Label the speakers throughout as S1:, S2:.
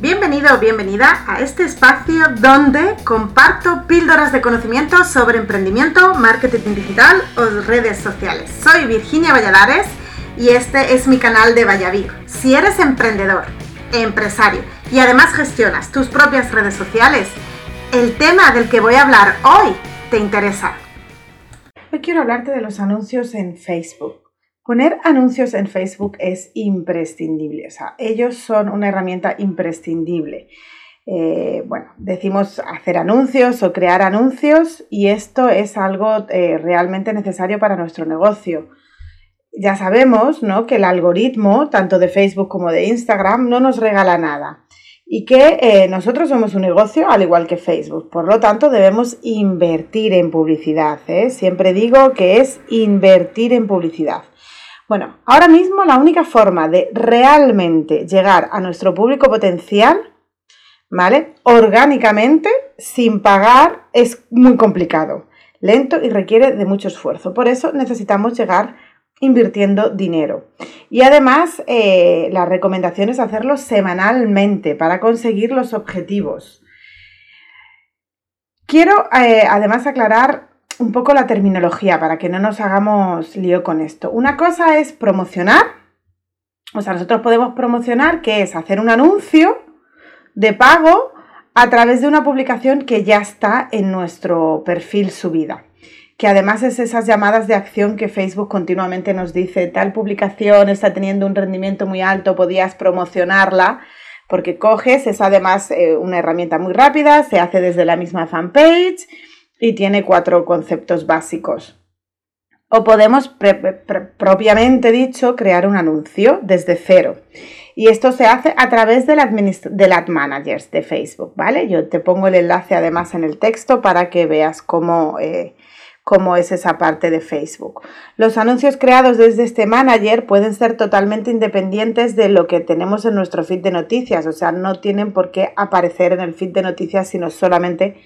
S1: Bienvenido o bienvenida a este espacio donde comparto píldoras de conocimiento sobre emprendimiento, marketing digital o redes sociales. Soy Virginia Valladares y este es mi canal de Vallavir. Si eres emprendedor, empresario y además gestionas tus propias redes sociales, el tema del que voy a hablar hoy te interesa. Hoy quiero hablarte de los anuncios en Facebook. Poner anuncios en Facebook es imprescindible, o sea, ellos son una herramienta imprescindible. Eh, bueno, decimos hacer anuncios o crear anuncios y esto es algo eh, realmente necesario para nuestro negocio. Ya sabemos ¿no? que el algoritmo, tanto de Facebook como de Instagram, no nos regala nada y que eh, nosotros somos un negocio al igual que Facebook. Por lo tanto, debemos invertir en publicidad. Siempre digo que es invertir en publicidad. Bueno, ahora mismo la única forma de realmente llegar a nuestro público potencial, ¿vale? Orgánicamente, sin pagar, es muy complicado, lento y requiere de mucho esfuerzo. Por eso necesitamos llegar invirtiendo dinero. Y además, eh, la recomendación es hacerlo semanalmente para conseguir los objetivos. Quiero eh, además aclarar un poco la terminología para que no nos hagamos lío con esto. Una cosa es promocionar, o sea, nosotros podemos promocionar, que es hacer un anuncio de pago a través de una publicación que ya está en nuestro perfil subida. Que además es esas llamadas de acción que Facebook continuamente nos dice, tal publicación está teniendo un rendimiento muy alto, podías promocionarla, porque coges, es además eh, una herramienta muy rápida, se hace desde la misma fanpage y tiene cuatro conceptos básicos. O podemos, propiamente dicho, crear un anuncio desde cero. Y esto se hace a través del, del Ad Managers de Facebook, ¿vale? Yo te pongo el enlace además en el texto para que veas cómo, eh, cómo es esa parte de Facebook. Los anuncios creados desde este manager pueden ser totalmente independientes de lo que tenemos en nuestro feed de noticias, o sea, no tienen por qué aparecer en el feed de noticias, sino solamente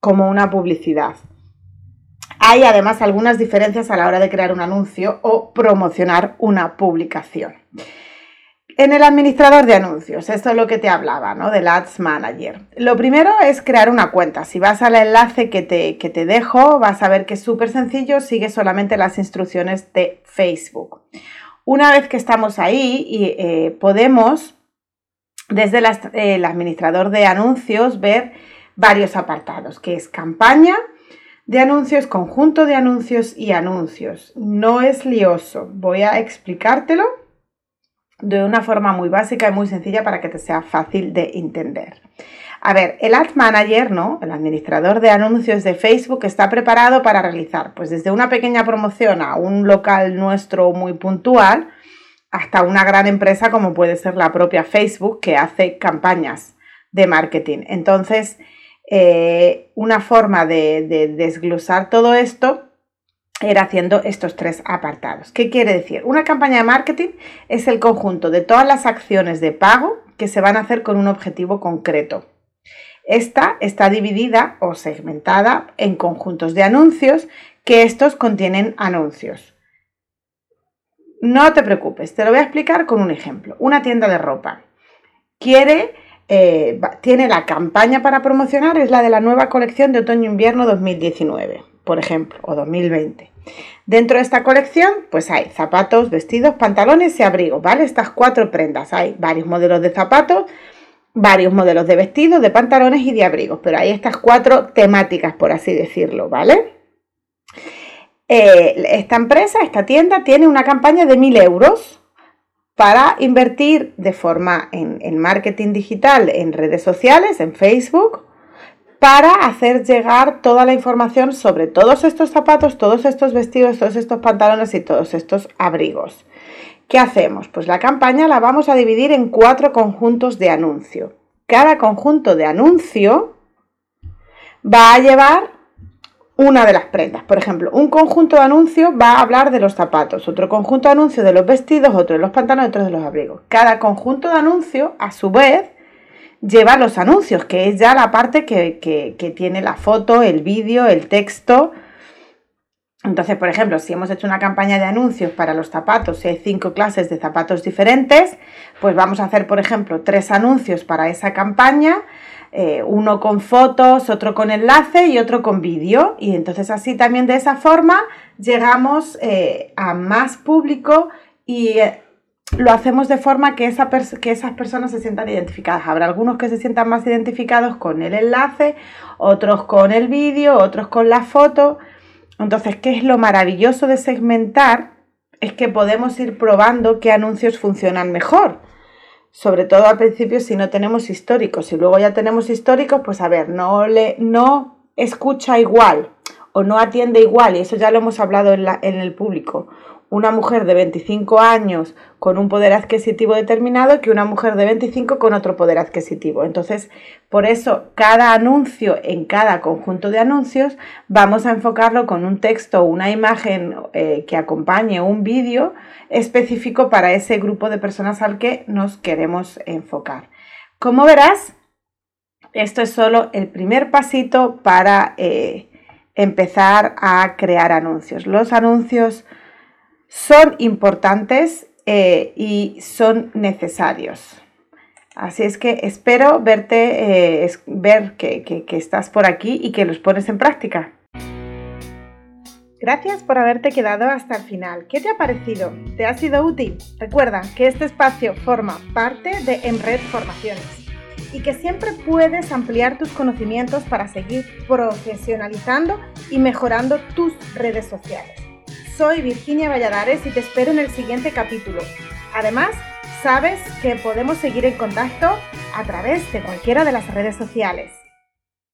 S1: como una publicidad. Hay además algunas diferencias a la hora de crear un anuncio o promocionar una publicación. En el administrador de anuncios, esto es lo que te hablaba, ¿no? Del Ads Manager. Lo primero es crear una cuenta. Si vas al enlace que te, que te dejo, vas a ver que es súper sencillo, sigue solamente las instrucciones de Facebook. Una vez que estamos ahí, eh, podemos, desde el administrador de anuncios, ver varios apartados, que es campaña de anuncios, conjunto de anuncios y anuncios. No es lioso, voy a explicártelo de una forma muy básica y muy sencilla para que te sea fácil de entender. A ver, el Ad Manager, ¿no? El administrador de anuncios de Facebook está preparado para realizar, pues desde una pequeña promoción a un local nuestro muy puntual, hasta una gran empresa como puede ser la propia Facebook que hace campañas de marketing. Entonces, eh, una forma de, desglosar todo esto era haciendo estos tres apartados. ¿Qué quiere decir? Una campaña de marketing es el conjunto de todas las acciones de pago que se van a hacer con un objetivo concreto. Esta está dividida o segmentada en conjuntos de anuncios que estos contienen anuncios. No te preocupes, te lo voy a explicar con un ejemplo. Una tienda de ropa quiere eh, tiene la campaña para promocionar, es la de la nueva colección de otoño-invierno 2019, por ejemplo, o 2020. Dentro de esta colección, pues hay zapatos, vestidos, pantalones y abrigos, ¿vale? Estas cuatro prendas. Hay varios modelos de zapatos, varios modelos de vestidos, de pantalones y de abrigos, pero hay estas cuatro temáticas, por así decirlo, ¿vale? Eh, esta empresa, esta tienda, tiene una campaña de 1000 euros para invertir de forma en, marketing digital, en redes sociales, en Facebook, para hacer llegar toda la información sobre todos estos zapatos, todos estos vestidos, todos estos pantalones y todos estos abrigos. ¿Qué hacemos? Pues la campaña la vamos a dividir en cuatro conjuntos de anuncio. Cada conjunto de anuncio va a llevar una de las prendas. Por ejemplo, un conjunto de anuncios va a hablar de los zapatos, otro conjunto de anuncios de los vestidos, otro de los pantalones, otro de los abrigos. Cada conjunto de anuncios, a su vez, lleva los anuncios, que es ya la parte que, tiene la foto, el vídeo, el texto. Entonces, por ejemplo, si hemos hecho una campaña de anuncios para los zapatos, si hay cinco clases de zapatos diferentes, pues vamos a hacer, por ejemplo, tres anuncios para esa campaña, eh, uno con fotos, otro con enlace y otro con vídeo. Y entonces así también de esa forma llegamos eh, a más público y eh, lo hacemos de forma que, que esas personas se sientan identificadas. Habrá algunos que se sientan más identificados con el enlace, otros con el vídeo, otros con la foto. Entonces, ¿qué es lo maravilloso de segmentar? Es que podemos ir probando qué anuncios funcionan mejor. Sobre todo al principio si no tenemos históricos. Si luego ya tenemos históricos, pues a ver, no, le, no escucha igual o no atiende igual, y eso ya lo hemos hablado en, en el público una mujer de 25 años con un poder adquisitivo determinado que una mujer de 25 con otro poder adquisitivo. Entonces, por eso, cada anuncio en cada conjunto de anuncios vamos a enfocarlo con un texto una imagen eh, que acompañe un vídeo específico para ese grupo de personas al que nos queremos enfocar. Como verás, esto es solo el primer pasito para eh, empezar a crear anuncios. Los anuncios son importantes eh, y son necesarios. Así es que espero verte, eh, ver que, que estás por aquí y que los pones en práctica. Gracias por haberte quedado hasta el final. ¿Qué te ha parecido? ¿Te ha sido útil? Recuerda que este espacio forma parte de Emred Formaciones y que siempre puedes ampliar tus conocimientos para seguir profesionalizando y mejorando tus redes sociales soy Virginia Valladares y te espero en el siguiente capítulo. Además, sabes que podemos seguir en contacto a través de cualquiera de las redes sociales.